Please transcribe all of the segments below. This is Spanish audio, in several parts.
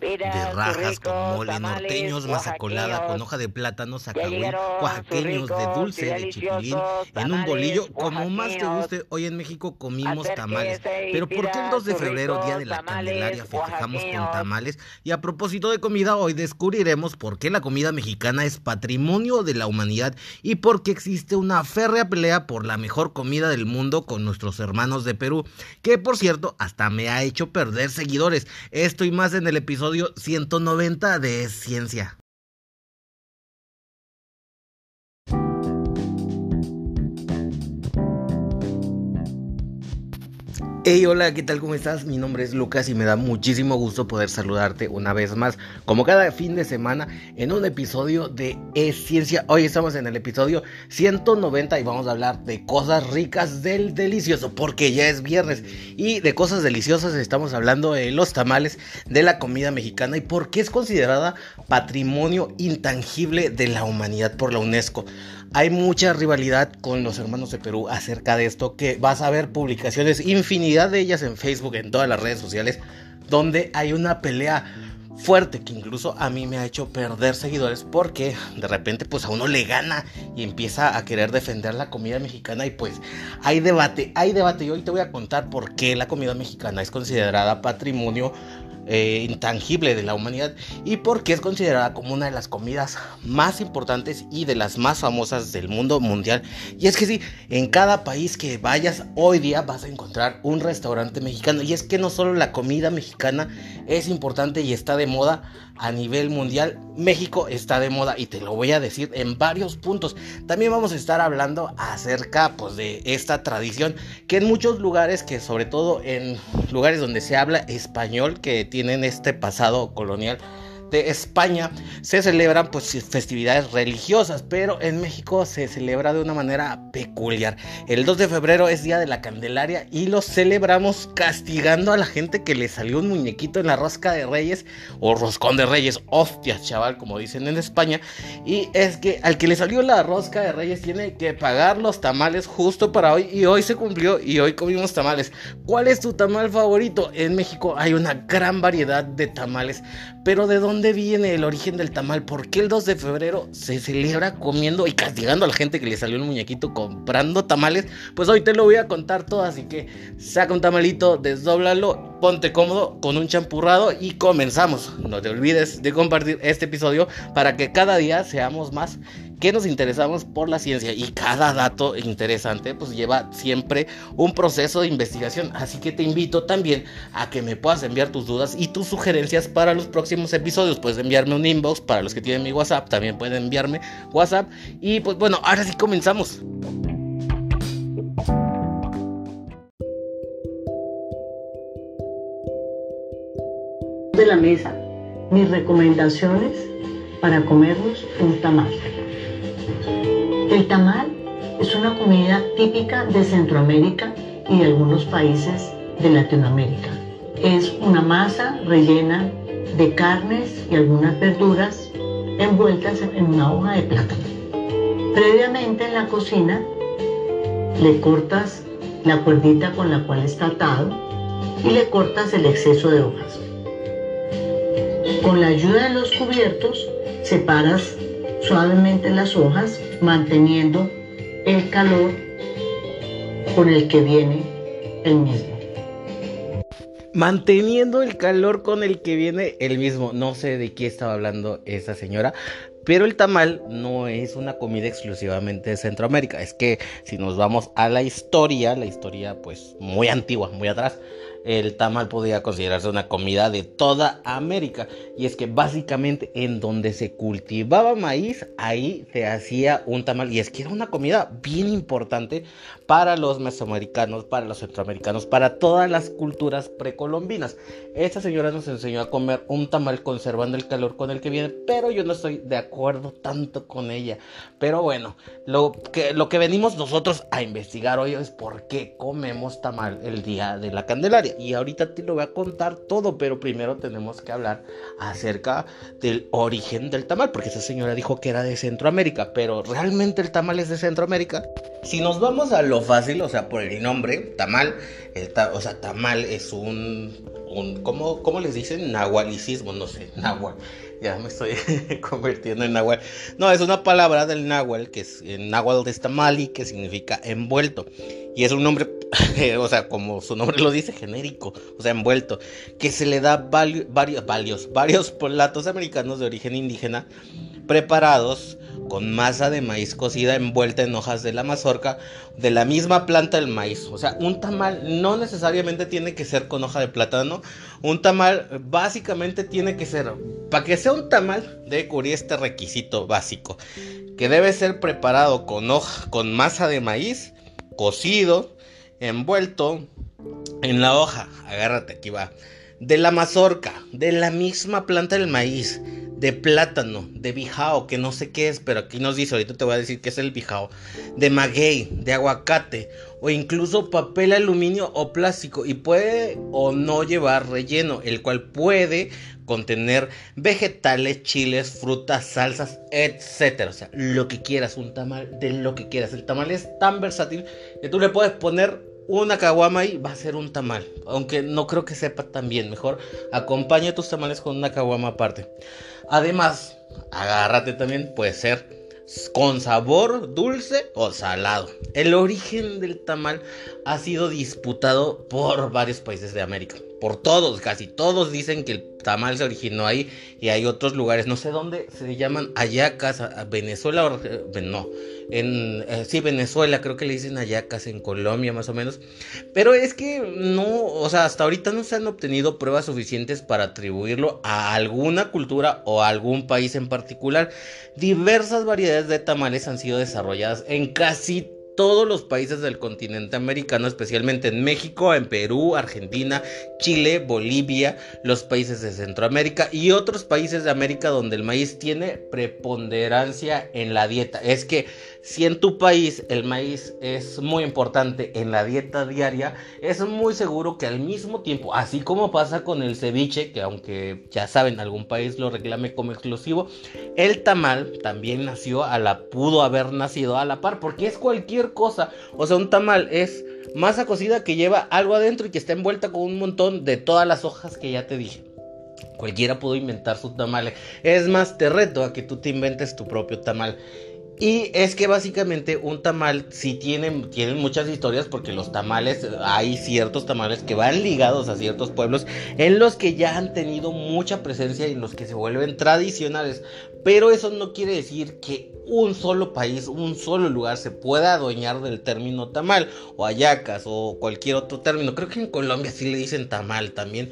de rajas con mole, norteños, masa colada con hoja de plátano, zacahuil, oaxaqueños de dulce, de chipilín, en un bolillo, como más te guste, hoy en México comimos tamales. Pero ¿por qué el 2 de febrero, Día de la Candelaria, festejamos con tamales? Y a propósito de comida, hoy descubriremos por qué la comida mexicana es patrimonio de la humanidad y por qué existe una férrea pelea por la mejor comida del mundo con nuestros hermanos de Perú, que por cierto hasta me ha hecho perder seguidores. Esto y más en el episodio 190 de Ciencia. Hey, hola, ¿qué tal? ¿Cómo estás? Mi nombre es Lucas y me da muchísimo gusto poder saludarte una vez más, como cada fin de semana, en un episodio de Es Ciencia. Hoy estamos en el episodio 190 y vamos a hablar de cosas ricas del delicioso, porque ya es viernes. Y de cosas deliciosas estamos hablando de los tamales, de la comida mexicana y por qué es considerada patrimonio intangible de la humanidad por la UNESCO. Hay mucha rivalidad con los hermanos de Perú acerca de esto, que vas a ver publicaciones, infinidad de ellas en Facebook, en todas las redes sociales, donde hay una pelea fuerte que incluso a mí me ha hecho perder seguidores porque de repente pues a uno le gana y empieza a querer defender la comida mexicana y pues hay debate, hay debate. Y hoy te voy a contar por qué la comida mexicana es considerada patrimonio eh, intangible de la humanidad y porque es considerada como una de las comidas más importantes y de las más famosas del mundo mundial. Y es que sí, en cada país que vayas hoy día vas a encontrar un restaurante mexicano. Y es que no solo la comida mexicana es importante y está de moda a nivel mundial, México está de moda y te lo voy a decir en varios puntos. También vamos a estar hablando acerca pues de esta tradición que en muchos lugares, que sobre todo en lugares donde se habla español, que tienen este pasado colonial, de España se celebran pues festividades religiosas, pero en México se celebra de una manera peculiar. El 2 de febrero es Día de la Candelaria y lo celebramos castigando a la gente que le salió un muñequito en la rosca de Reyes o roscón de Reyes, hostias, chaval, como dicen en España. Y es que al que le salió la rosca de Reyes tiene que pagar los tamales justo para hoy y hoy se cumplió y hoy comimos tamales. ¿Cuál es tu tamal favorito? En México hay una gran variedad de tamales, pero ¿de dónde viene el origen del tamal? ¿Por qué el 2 de febrero se celebra comiendo y castigando a la gente que le salió el muñequito comprando tamales? Pues hoy te lo voy a contar todo, así que saca un tamalito, desdóblalo, ponte cómodo con un champurrado y comenzamos. No te olvides de compartir este episodio para que cada día seamos más que nos interesamos por la ciencia y cada dato interesante pues lleva siempre un proceso de investigación. Así que te invito también a que me puedas enviar tus dudas y tus sugerencias para los próximos episodios. Puedes enviarme un inbox para los que tienen mi WhatsApp, también pueden enviarme WhatsApp. Y pues bueno, ahora sí comenzamos. De la mesa, mis recomendaciones para comernos un tamal. El tamal es una comida típica de Centroamérica y de algunos países de Latinoamérica. Es una masa rellena de carnes y algunas verduras envueltas en una hoja de plátano. Previamente en la cocina le cortas la cuerdita con la cual está atado y le cortas el exceso de hojas. Con la ayuda de los cubiertos separas suavemente las hojas manteniendo el calor con el que viene el mismo. Manteniendo el calor con el que viene el mismo. No sé de qué estaba hablando esa señora, pero el tamal no es una comida exclusivamente de Centroamérica. Es que si nos vamos a la historia, la historia pues muy antigua, muy atrás, el tamal podía considerarse una comida de toda América. Y es que básicamente en donde se cultivaba maíz, ahí se hacía un tamal. Y es que era una comida bien importante para los mesoamericanos, para los centroamericanos, para todas las culturas precolombinas. Esta señora nos enseñó a comer un tamal conservando el calor con el que viene, pero yo no estoy de acuerdo tanto con ella. Pero bueno, lo que, lo que venimos nosotros a investigar hoy es por qué comemos tamal el día de la Candelaria y ahorita te lo voy a contar todo, pero primero tenemos que hablar acerca del origen del tamal, porque esa señora dijo que era de Centroamérica, pero ¿realmente el tamal es de Centroamérica? Si nos vamos a lo fácil, o sea, por el nombre, tamal, o sea, tamal es un, un ¿cómo, ¿cómo, les dicen? Nahualicismo, no sé, nahual. Ya me estoy convirtiendo en nahual. No, es una palabra del nahual, que es en náhuatl de tamali, que significa envuelto. Y es un nombre, o sea, como su nombre lo dice, genérico, o sea, envuelto, que se le da varios, varios, varios americanos de origen indígena preparados con masa de maíz cocida envuelta en hojas de la mazorca de la misma planta del maíz. O sea, un tamal no necesariamente tiene que ser con hoja de plátano. Un tamal básicamente tiene que ser, para que sea un tamal, debe cubrir este requisito básico, que debe ser preparado con hoja, con masa de maíz, cocido, envuelto en la hoja. Agárrate, aquí va. De la mazorca, de la misma planta del maíz de plátano, de bijao, que no sé qué es, pero aquí nos dice, ahorita te voy a decir qué es el bijao, de maguey, de aguacate, o incluso papel aluminio o plástico, y puede o no llevar relleno, el cual puede contener vegetales, chiles, frutas, salsas, etcétera. O sea, lo que quieras, un tamal de lo que quieras. El tamal es tan versátil que tú le puedes poner una caguama y va a ser un tamal. Aunque no creo que sepa tan bien. Mejor acompaña tus tamales con una caguama aparte. Además, agárrate también, puede ser con sabor dulce o salado. El origen del tamal ha sido disputado por varios países de América. Por todos, casi todos dicen que el tamal se originó ahí y hay otros lugares, no sé dónde se llaman ayacas, Venezuela, no, en eh, sí, Venezuela, creo que le dicen ayacas en Colombia más o menos. Pero es que no, o sea, hasta ahorita no se han obtenido pruebas suficientes para atribuirlo a alguna cultura o a algún país en particular. Diversas variedades de tamales han sido desarrolladas en casi todos los países del continente americano, especialmente en México, en Perú, Argentina, Chile, Bolivia, los países de Centroamérica y otros países de América donde el maíz tiene preponderancia en la dieta. Es que si en tu país el maíz es muy importante en la dieta diaria, es muy seguro que al mismo tiempo, así como pasa con el ceviche, que aunque ya saben, algún país lo reclame como exclusivo, el tamal también nació a la, pudo haber nacido a la par, porque es cualquier cosa. O sea, un tamal es masa cocida que lleva algo adentro y que está envuelta con un montón de todas las hojas que ya te dije. Cualquiera pudo inventar su tamal. Es más, te reto a que tú te inventes tu propio tamal. Y es que básicamente un tamal sí tienen, tienen muchas historias porque los tamales, hay ciertos tamales que van ligados a ciertos pueblos en los que ya han tenido mucha presencia y en los que se vuelven tradicionales. Pero eso no quiere decir que un solo país, un solo lugar se pueda adueñar del término tamal o ayacas o cualquier otro término. Creo que en Colombia sí le dicen tamal también.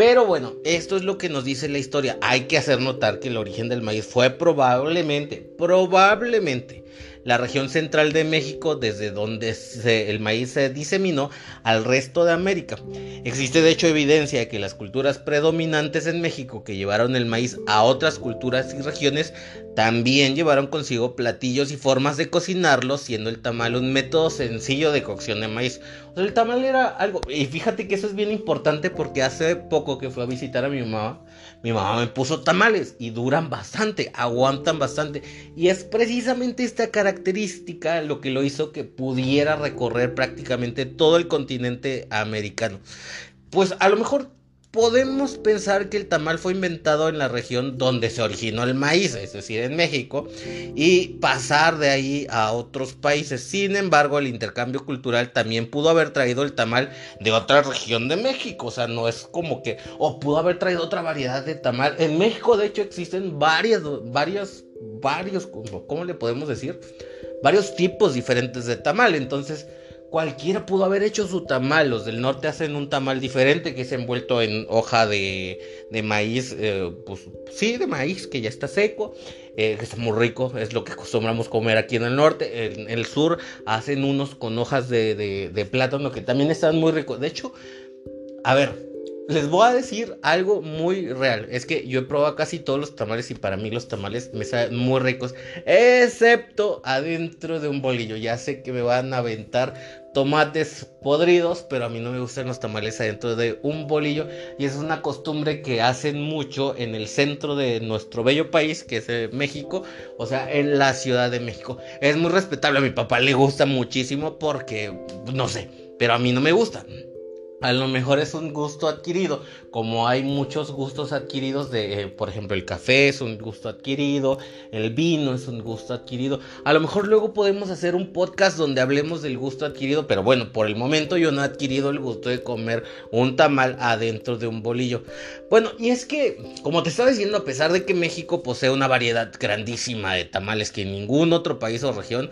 Pero bueno, esto es lo que nos dice la historia. Hay que hacer notar que el origen del maíz fue probablemente, probablemente la región central de México, desde donde el maíz se diseminó al resto de América. Existe de hecho evidencia de que las culturas predominantes en México que llevaron el maíz a otras culturas y regiones también llevaron consigo platillos y formas de cocinarlo, siendo el tamal un método sencillo de cocción de maíz. O sea, el tamal era algo, y fíjate que eso es bien importante porque hace poco que fui a visitar a mi mamá, mi mamá me puso tamales y duran bastante, aguantan bastante. Y es precisamente esta característica lo que lo hizo que pudiera recorrer prácticamente todo el continente americano. Pues a lo mejor podemos pensar que el tamal fue inventado en la región donde se originó el maíz, es decir, en México, y pasar de ahí a otros países. Sin embargo, el intercambio cultural también pudo haber traído el tamal de otra región de México, o sea, no es como que, o pudo haber traído otra variedad de tamal. En México, de hecho, existen varias, varios, varios, ¿cómo le podemos decir? Varios tipos diferentes de tamal, entonces cualquiera pudo haber hecho su tamal. Los del norte hacen un tamal diferente que es envuelto en hoja de, de maíz, eh, pues sí, de maíz que ya está seco, eh, que está muy rico, es lo que acostumbramos comer aquí en el norte. En, el sur hacen unos con hojas de, de, de plátano que también están muy ricos. De hecho, a ver, les voy a decir algo muy real. Es que yo he probado casi todos los tamales y para mí los tamales me saben muy ricos. Excepto adentro de un bolillo. Ya sé que me van a aventar tomates podridos, pero a mí no me gustan los tamales adentro de un bolillo y es una costumbre que hacen mucho en el centro de nuestro bello país, que es eh, México, o sea, en la Ciudad de México. Es muy respetable, a mi papá le gusta muchísimo porque, no sé, pero a mí no me gusta a lo mejor es un gusto adquirido, como hay muchos gustos adquiridos de, eh, por ejemplo, el café es un gusto adquirido, el vino es un gusto adquirido. A lo mejor luego podemos hacer un podcast donde hablemos del gusto adquirido, pero bueno, por el momento yo no he adquirido el gusto de comer un tamal adentro de un bolillo. Bueno, y es que, como te estaba diciendo, a pesar de que México posee una variedad grandísima de tamales que en ningún otro país o región,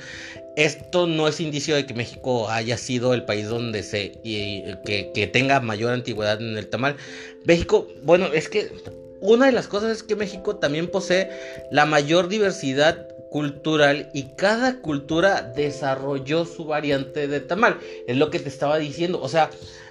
esto no es indicio de que México haya sido el país donde se y, que, tenga mayor antigüedad en el tamal. México, bueno, es que una de las cosas es que México también posee la mayor diversidad cultural y cada cultura desarrolló su variante de tamal. Es lo que te estaba diciendo. O sea,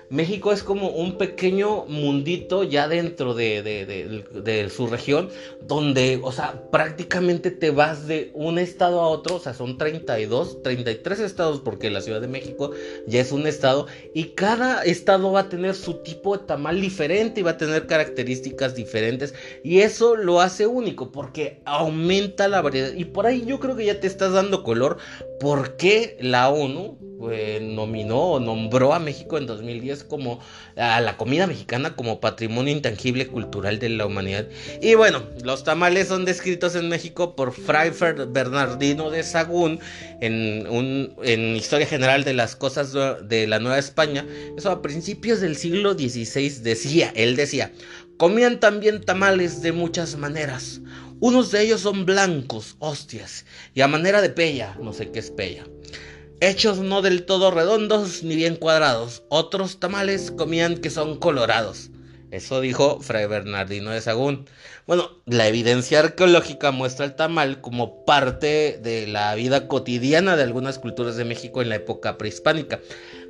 México es como un pequeño mundito ya dentro de, su región, donde, o sea, prácticamente te vas de un estado a otro, o sea, son 32, 33 estados, porque la Ciudad de México ya es un estado, y cada estado va a tener su tipo de tamal diferente y va a tener características diferentes, y eso lo hace único, porque aumenta la variedad, y por ahí yo creo que ya te estás dando color, porque la ONU pues, nominó o nombró a México en 2010 como a la comida mexicana como patrimonio intangible cultural de la humanidad. Y bueno, los tamales son descritos en México por Fray Bernardino de Sagún en, un, en Historia General de las Cosas de la Nueva España. Eso a principios del siglo XVI decía, él decía, comían también tamales de muchas maneras. Unos de ellos son blancos, hostias, y a manera de pella, no sé qué es pella hechos no del todo redondos ni bien cuadrados. Otros tamales comían que son colorados. Eso dijo Fray Bernardino de Sagún. Bueno, la evidencia arqueológica muestra el tamal como parte de la vida cotidiana de algunas culturas de México en la época prehispánica.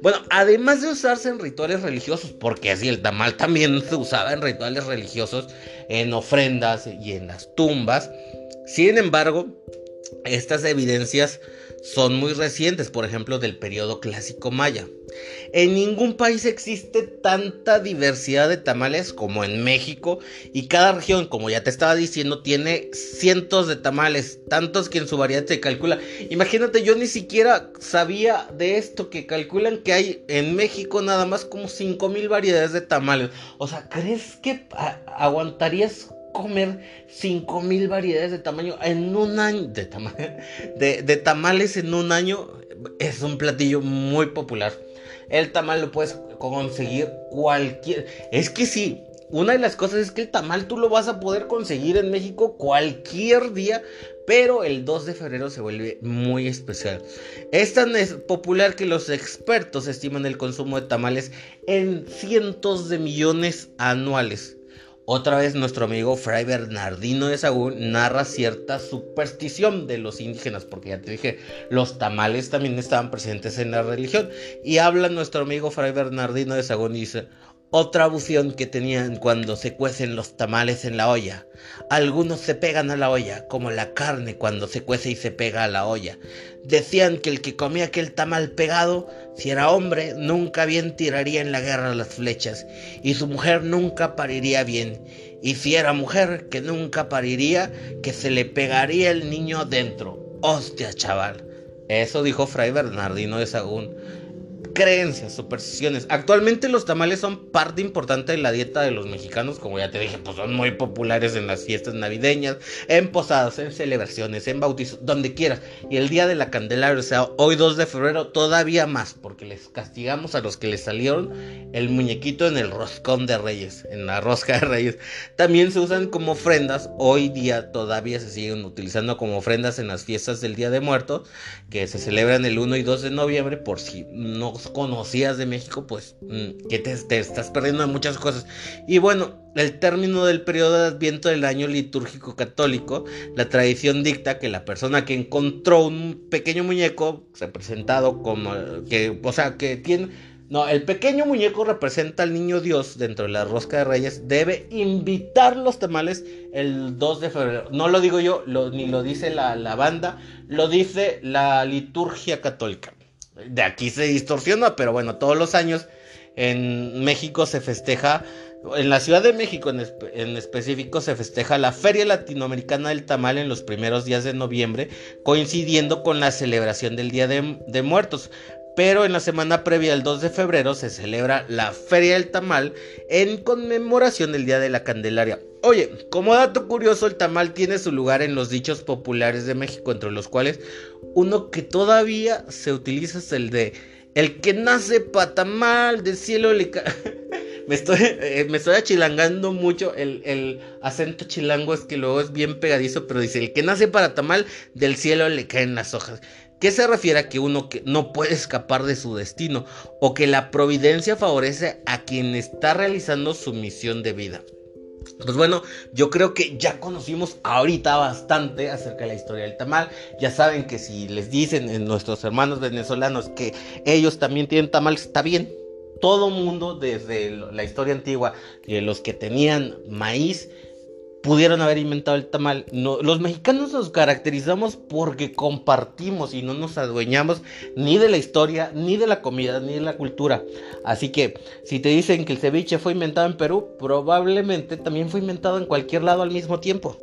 Bueno, además de usarse en rituales religiosos, porque así el tamal también se usaba en rituales religiosos, en ofrendas y en las tumbas. Sin embargo, estas evidencias son muy recientes, por ejemplo, del periodo clásico maya. En ningún país existe tanta diversidad de tamales como en México y cada región, como ya te estaba diciendo, tiene cientos de tamales, tantos que en su variedad se calcula. Imagínate, yo ni siquiera sabía de esto que calculan que hay en México nada más como 5000 variedades de tamales. O sea, ¿crees que aguantarías comer 5000 variedades de tamaño en un año. De, de, tamales en un año es un platillo muy popular. El tamal lo puedes conseguir cualquier. Es que sí, una de las cosas es que el tamal tú lo vas a poder conseguir en México cualquier día, pero el 2 de febrero se vuelve muy especial. Es tan popular que los expertos estiman el consumo de tamales en cientos de millones anuales. Otra vez nuestro amigo Fray Bernardino de Sagún narra cierta superstición de los indígenas, porque ya te dije, los tamales también estaban presentes en la religión. Y habla nuestro amigo Fray Bernardino de Sagún y dice, otra abusión que tenían cuando se cuecen los tamales en la olla. Algunos se pegan a la olla, como la carne cuando se cuece y se pega a la olla. Decían que el que comía aquel tamal pegado, si era hombre, nunca bien tiraría en la guerra las flechas, y su mujer nunca pariría bien. Y si era mujer, que nunca pariría, que se le pegaría el niño dentro. Hostia, chaval. Eso dijo Fray Bernardino de Sagún creencias, supersticiones. Actualmente los tamales son parte importante de la dieta de los mexicanos, como ya te dije, pues son muy populares en las fiestas navideñas, en posadas, en celebraciones, en bautizos, donde quieras. Y el día de la Candelaria, o sea, hoy 2 de febrero, todavía más, porque les castigamos a los que les salieron el muñequito en el roscón de reyes, en la rosca de reyes. También se usan como ofrendas, hoy día todavía se siguen utilizando como ofrendas en las fiestas del Día de Muertos, que se celebran el 1 y 2 de noviembre, por si no conocías de México, pues mm, que te, estás perdiendo de muchas cosas. Y bueno, el término del periodo de adviento del año litúrgico católico, la tradición dicta que la persona que encontró un pequeño muñeco representado como que, o sea, que tiene no, el pequeño muñeco representa al niño Dios dentro de la rosca de reyes. Debe invitar los tamales el 2 de febrero. No lo digo yo, ni lo dice la, la banda, lo dice la liturgia católica. De aquí se distorsiona, pero bueno, todos los años en México se festeja, en la Ciudad de México en, específico se festeja la Feria Latinoamericana del Tamal en los primeros días de noviembre, coincidiendo con la celebración del Día de, de Muertos. Pero en la semana previa al 2 de febrero se celebra la Feria del Tamal en conmemoración del Día de la Candelaria. Oye, como dato curioso, el tamal tiene su lugar en los dichos populares de México, entre los cuales uno que todavía se utiliza es el de el que nace pa' tamal del cielo le cae. me, estoy, eh, me estoy achilangando mucho. El, el, acento chilango es que luego es bien pegadizo, pero dice: el que nace para tamal del cielo le caen las hojas. ¿Qué se refiere a que uno que no puede escapar de su destino o que la providencia favorece a quien está realizando su misión de vida? Pues bueno, yo creo que ya conocimos ahorita bastante acerca de la historia del tamal. Ya saben que si les dicen en nuestros hermanos venezolanos que ellos también tienen tamal, está bien. Todo mundo desde la historia antigua, los que tenían maíz, pudieron haber inventado el tamal. Los mexicanos nos caracterizamos porque compartimos y no nos adueñamos ni de la historia, ni de la comida, ni de la cultura. Así que si te dicen que el ceviche fue inventado en Perú, probablemente también fue inventado en cualquier lado al mismo tiempo.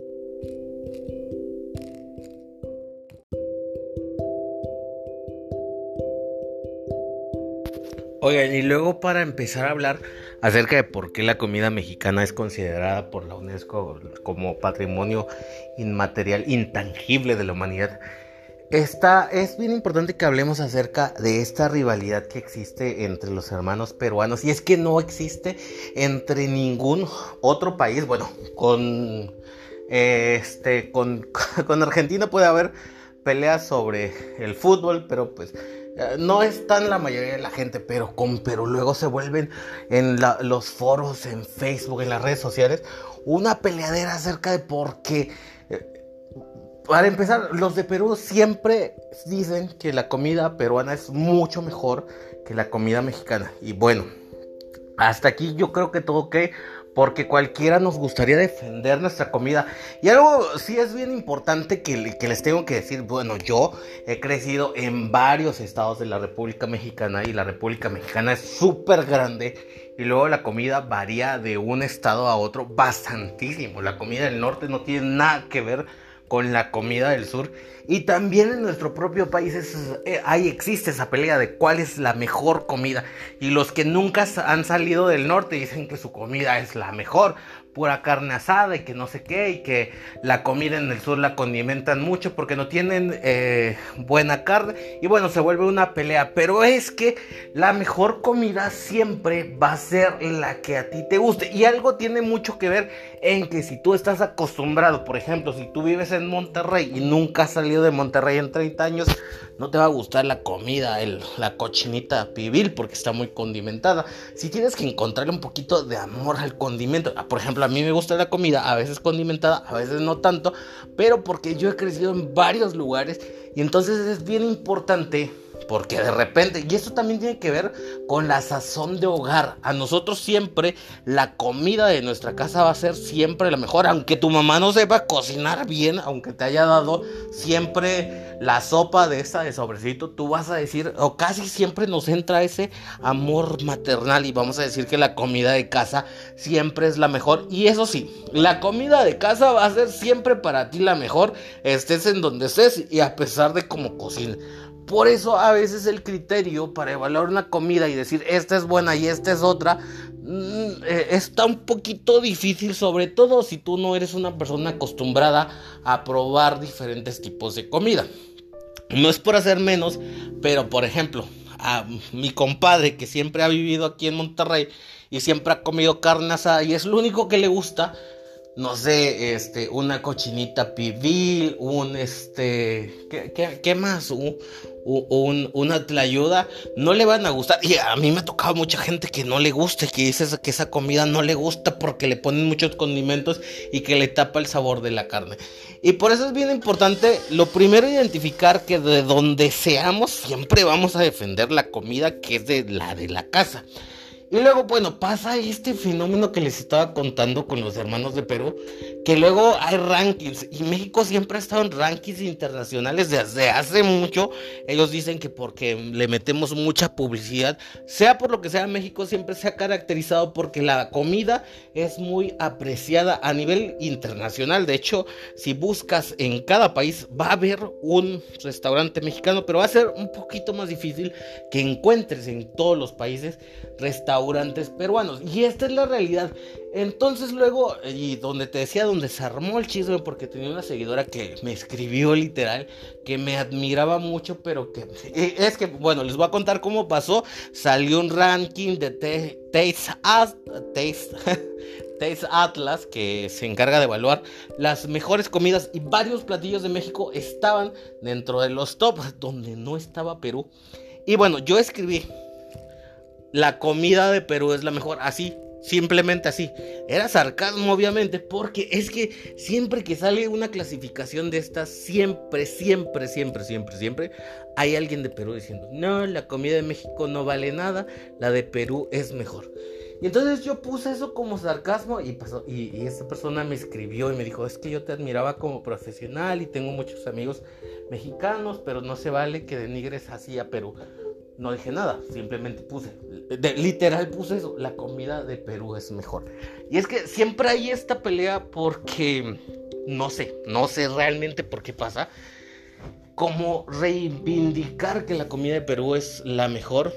Oigan, y luego para empezar a hablar acerca de por qué la comida mexicana es considerada por la UNESCO como patrimonio inmaterial intangible de la humanidad. Está, es bien importante que hablemos acerca de esta rivalidad que existe entre los hermanos peruanos y es que no existe entre ningún otro país, bueno, con este con, con Argentina puede haber peleas sobre el fútbol, pero pues no es tan la mayoría de la gente, pero, con, pero luego se vuelven en los foros, en Facebook, en las redes sociales, una peleadera acerca de por qué. Eh, para empezar, los de Perú siempre dicen que la comida peruana es mucho mejor que la comida mexicana. Y bueno, hasta aquí yo creo que todo ok porque cualquiera nos gustaría defender nuestra comida. Y algo sí es bien importante que, les tengo que decir, bueno, yo he crecido en varios estados de la República Mexicana y la República Mexicana es súper grande y luego la comida varía de un estado a otro bastantísimo. La comida del norte no tiene nada que ver con la comida del sur. Y también en nuestro propio país eh, ahí existe esa pelea de cuál es la mejor comida. Y los que nunca han salido del norte dicen que su comida es la mejor pura carne asada y que no sé qué, y que la comida en el sur la condimentan mucho porque no tienen eh, buena carne. Y bueno, se vuelve una pelea. Pero es que la mejor comida siempre va a ser la que a ti te guste. Y algo tiene mucho que ver en que si tú estás acostumbrado, por ejemplo, si tú vives en Monterrey y nunca has salido de Monterrey en 30 años, no te va a gustar la comida, el, la cochinita pibil, porque está muy condimentada. Si tienes que encontrarle un poquito de amor al condimento, ah, por ejemplo, a mí me gusta la comida, a veces condimentada, a veces no tanto, pero porque yo he crecido en varios lugares y entonces es bien importante porque de repente, y esto también tiene que ver con la sazón de hogar. A nosotros siempre la comida de nuestra casa va a ser siempre la mejor. Aunque tu mamá no sepa cocinar bien, aunque te haya dado siempre la sopa de esa de sobrecito, tú vas a decir, o casi siempre nos entra ese amor maternal y vamos a decir que la comida de casa siempre es la mejor. Y eso sí, la comida de casa va a ser siempre para ti la mejor, estés en donde estés y a pesar de cómo cocina. Por eso a veces el criterio para evaluar una comida y decir esta es buena y esta es otra mm, eh, está un poquito difícil, sobre todo si tú no eres una persona acostumbrada a probar diferentes tipos de comida. No es por hacer menos, pero por ejemplo, a mi compadre que siempre ha vivido aquí en Monterrey y siempre ha comido carne asada y es lo único que le gusta, no sé, este, una cochinita pibil, un, este, ¿qué, qué, más? Un, un, una tlayuda, no le van a gustar. Y a mí me ha tocado mucha gente que no le gusta, que dice que esa comida no le gusta porque le ponen muchos condimentos y que le tapa el sabor de la carne. Y por eso es bien importante, lo primero, identificar que de donde seamos, siempre vamos a defender la comida que es de la de la casa. Y luego, bueno, pasa este fenómeno que les estaba contando con los hermanos de Perú, que luego hay rankings y México siempre ha estado en rankings internacionales desde hace mucho. Ellos dicen que porque le metemos mucha publicidad, sea por lo que sea, México siempre se ha caracterizado porque la comida es muy apreciada a nivel internacional. De hecho, si buscas en cada país va a haber un restaurante mexicano, pero va a ser un poquito más difícil que encuentres en todos los países restaurantes peruanos. Y esta es la realidad. Entonces luego, y donde te decía, donde se armó el chisme, porque tenía una seguidora que me escribió literal, que me admiraba mucho, pero que es que, bueno, les voy a contar cómo pasó. Salió un ranking de Taste, Taste Atlas, que se encarga de evaluar las mejores comidas y varios platillos de México estaban dentro de los top, donde no estaba Perú. Y bueno, yo escribí, la comida de Perú es la mejor, así, Simplemente así. Era sarcasmo, obviamente, porque es que siempre que sale una clasificación de estas, siempre, siempre, siempre, siempre, siempre, hay alguien de Perú diciendo, no, la comida de México no vale nada, la de Perú es mejor. Y entonces yo puse eso como sarcasmo y pasó, y, esa persona me escribió y me dijo, es que yo te admiraba como profesional y tengo muchos amigos mexicanos, pero no se vale que denigres así a Perú no dije nada, simplemente puse, literal puse eso, la comida de Perú es mejor. Y es que siempre hay esta pelea porque, no sé, no sé realmente por qué pasa, como reivindicar que la comida de Perú es la mejor.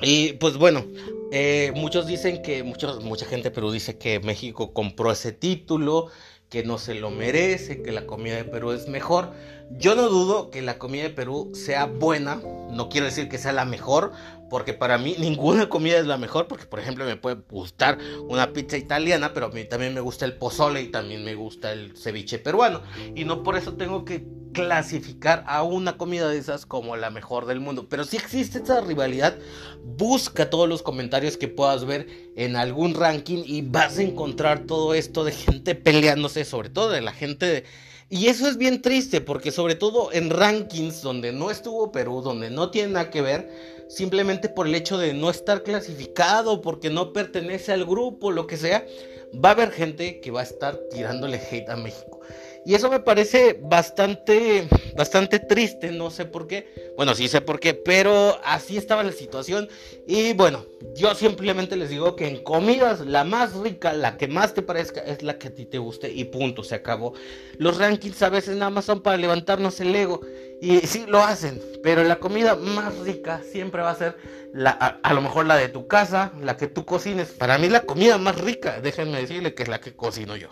Y pues bueno, eh, muchos dicen que, muchos, mucha gente de Perú dice que México compró ese título, que no se lo merece, que la comida de Perú es mejor. Yo no dudo que la comida de Perú sea buena, no quiero decir que sea la mejor, porque para mí ninguna comida es la mejor, porque por ejemplo me puede gustar una pizza italiana, pero a mí también me gusta el pozole y también me gusta el ceviche peruano, y no por eso tengo que clasificar a una comida de esas como la mejor del mundo, pero si existe esa rivalidad, busca todos los comentarios que puedas ver en algún ranking y vas a encontrar todo esto de gente peleándose, sobre todo de la gente de y eso es bien triste porque sobre todo en rankings donde no estuvo Perú, donde no tiene nada que ver, simplemente por el hecho de no estar clasificado, porque no pertenece al grupo, lo que sea, va a haber gente que va a estar tirándole hate a México. Y eso me parece bastante, bastante triste, no sé por qué. Bueno, sí sé por qué, pero así estaba la situación. Y bueno, yo simplemente les digo que en comidas la más rica, la que más te parezca, es la que a ti te guste y punto, se acabó. Los rankings a veces nada más son para levantarnos el ego. Y sí, lo hacen, pero la comida más rica siempre va a ser la, a, lo mejor la de tu casa, la que tú cocines. Para mí la comida más rica, déjenme decirle que es la que cocino yo.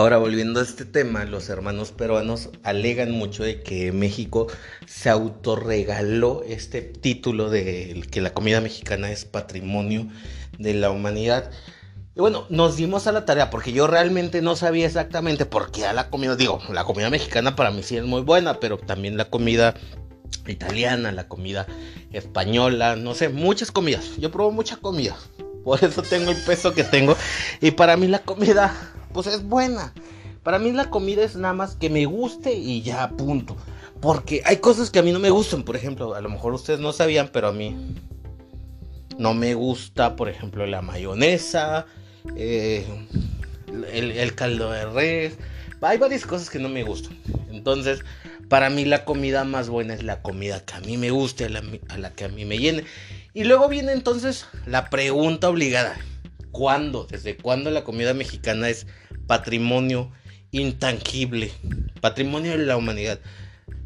Ahora volviendo a este tema, los hermanos peruanos alegan mucho de que México se autorregaló este título de que la comida mexicana es patrimonio de la humanidad. Y bueno, nos dimos a la tarea porque yo realmente no sabía exactamente por qué a la comida, digo, la comida mexicana para mí sí es muy buena, pero también la comida italiana, la comida española, no sé, muchas comidas. Yo pruebo mucha comida. Por eso tengo el peso que tengo. Y para mí la comida pues es buena. Para mí la comida es nada más que me guste y ya, punto. Porque hay cosas que a mí no me gustan. Por ejemplo, a lo mejor ustedes no sabían, pero a mí no me gusta, por ejemplo, la mayonesa, eh, el, caldo de res. Hay varias cosas que no me gustan. Entonces, para mí la comida más buena es la comida que a mí me guste, a la, a la que a mí me llene. Y luego viene entonces la pregunta obligada. ¿Cuándo? ¿Desde cuándo la comida mexicana es patrimonio intangible? Patrimonio de la humanidad.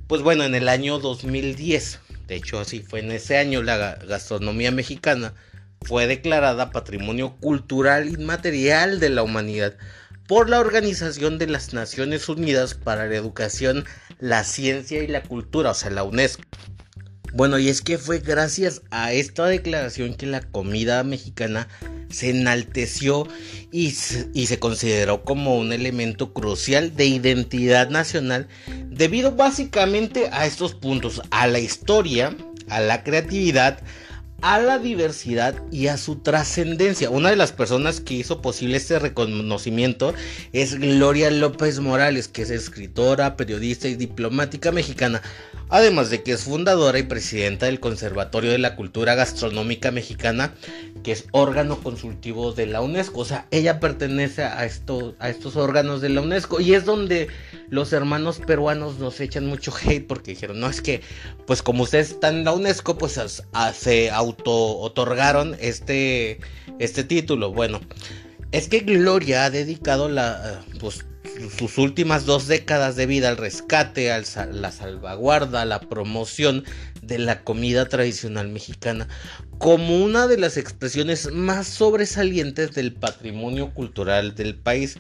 Pues bueno, en el año 2010, de hecho así fue en ese año, la gastronomía mexicana fue declarada Patrimonio Cultural Inmaterial de la Humanidad por la Organización de las Naciones Unidas para la Educación, la Ciencia y la Cultura, o sea, la UNESCO. Bueno, y es que fue gracias a esta declaración que la comida mexicana se enalteció y, y, se consideró como un elemento crucial de identidad nacional debido básicamente a estos puntos, a la historia, a la creatividad, a la diversidad y a su trascendencia. Una de las personas que hizo posible este reconocimiento es Gloria López Morales, que es escritora, periodista y diplomática mexicana, además de que es fundadora y presidenta del Conservatorio de la Cultura Gastronómica Mexicana, que es órgano consultivo de la UNESCO. O sea, ella pertenece a, esto, a estos órganos de la UNESCO y es donde los hermanos peruanos nos echan mucho hate porque dijeron, no es que, pues como ustedes están en la UNESCO, pues se auto otorgaron este, este título. Bueno, es que Gloria ha dedicado la, pues, sus últimas dos décadas de vida al rescate, a la salvaguarda, la promoción de la comida tradicional mexicana como una de las expresiones más sobresalientes del patrimonio cultural del país.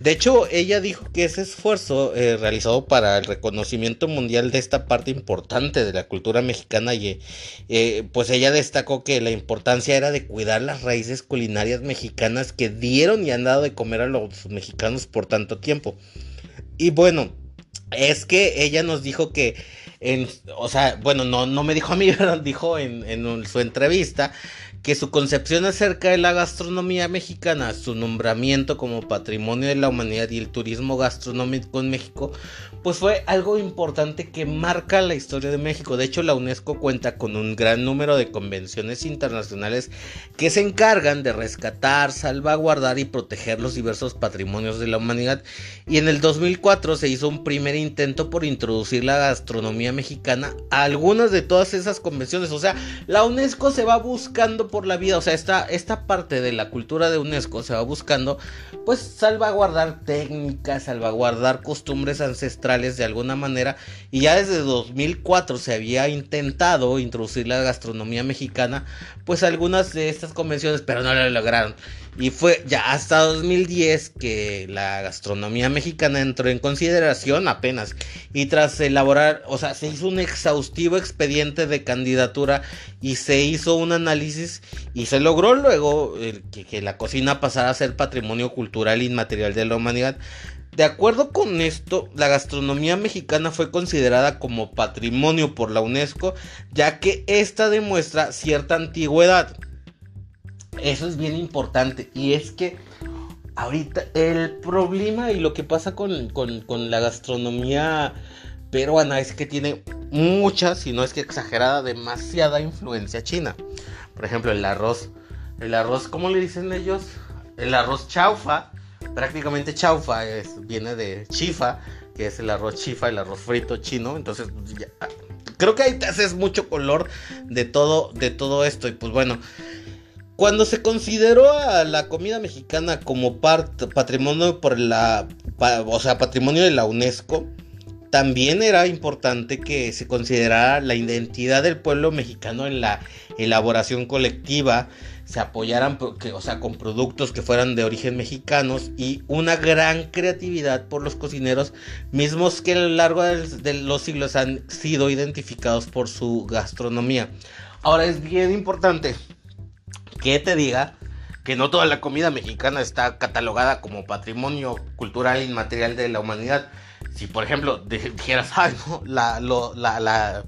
De hecho, ella dijo que ese esfuerzo eh, realizado para el reconocimiento mundial de esta parte importante de la cultura mexicana, y, eh, pues ella destacó que la importancia era de cuidar las raíces culinarias mexicanas que dieron y han dado de comer a los mexicanos por tanto tiempo. Y bueno, es que ella nos dijo que en, o sea, bueno, no, no me dijo a mí, pero dijo en, en su entrevista que su concepción acerca de la gastronomía mexicana, su nombramiento como patrimonio de la humanidad y el turismo gastronómico en México, pues fue algo importante que marca la historia de México. De hecho, la UNESCO cuenta con un gran número de convenciones internacionales que se encargan de rescatar, salvaguardar y proteger los diversos patrimonios de la humanidad. Y en el 2004 se hizo un primer intento por introducir la gastronomía mexicana a algunas de todas esas convenciones. O sea, la UNESCO se va buscando por la vida, o sea, esta, esta parte de la cultura de UNESCO se va buscando, pues salvaguardar técnicas, salvaguardar costumbres ancestrales de alguna manera, y ya desde 2004 se había intentado introducir la gastronomía mexicana, pues algunas de estas convenciones, pero no lo lograron. Y fue ya hasta 2010 que la gastronomía mexicana entró en consideración apenas. Y tras elaborar, o sea, se hizo un exhaustivo expediente de candidatura y se hizo un análisis y se logró luego eh, que, que la cocina pasara a ser patrimonio cultural inmaterial de la humanidad. De acuerdo con esto, la gastronomía mexicana fue considerada como patrimonio por la UNESCO, ya que esta demuestra cierta antigüedad. Eso es bien importante. Y es que ahorita el problema y lo que pasa con, la gastronomía peruana es que tiene mucha, si no es que exagerada, demasiada influencia china. Por ejemplo, el arroz. El arroz, ¿cómo le dicen ellos? El arroz chaufa. Prácticamente chaufa viene de chifa, que es el arroz chifa, el arroz frito chino. Entonces, creo que ahí te haces mucho color de todo, de todo esto. Y pues bueno, cuando se consideró a la comida mexicana como patrimonio por la, o sea, patrimonio de la UNESCO, también era importante que se considerara la identidad del pueblo mexicano en la elaboración colectiva, se apoyaran, o sea, con productos que fueran de origen mexicanos y una gran creatividad por los cocineros mismos que a lo largo de los siglos han sido identificados por su gastronomía. Ahora es bien importante que te diga que no toda la comida mexicana está catalogada como patrimonio cultural inmaterial de la humanidad. Si por ejemplo dijeras, no, la, la,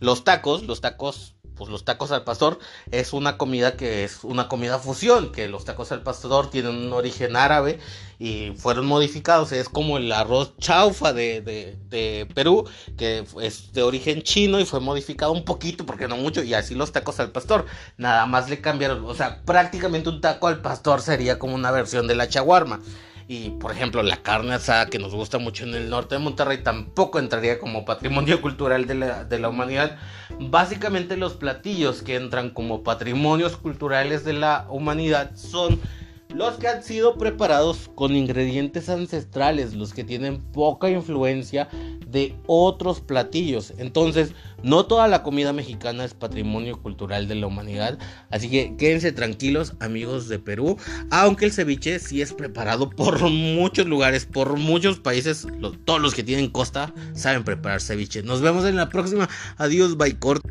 los tacos, los tacos pues los tacos al pastor es una comida que es una comida fusión, que los tacos al pastor tienen un origen árabe y fueron modificados, es como el arroz chaufa de, de, Perú, que es de origen chino y fue modificado un poquito, porque no mucho, y así los tacos al pastor, nada más le cambiaron, o sea, prácticamente un taco al pastor sería como una versión de la chaguarma. Y por ejemplo, la carne asada que nos gusta mucho en el norte de Monterrey tampoco entraría como patrimonio cultural de la, de la humanidad. Básicamente los platillos que entran como patrimonios culturales de la humanidad son los que han sido preparados con ingredientes ancestrales, los que tienen poca influencia de otros platillos. Entonces, no toda la comida mexicana es patrimonio cultural de la humanidad. Así que quédense tranquilos, amigos de Perú. Aunque el ceviche sí es preparado por muchos lugares, por muchos países. todos los que tienen costa saben preparar ceviche. Nos vemos en la próxima. Adiós, bye, corte.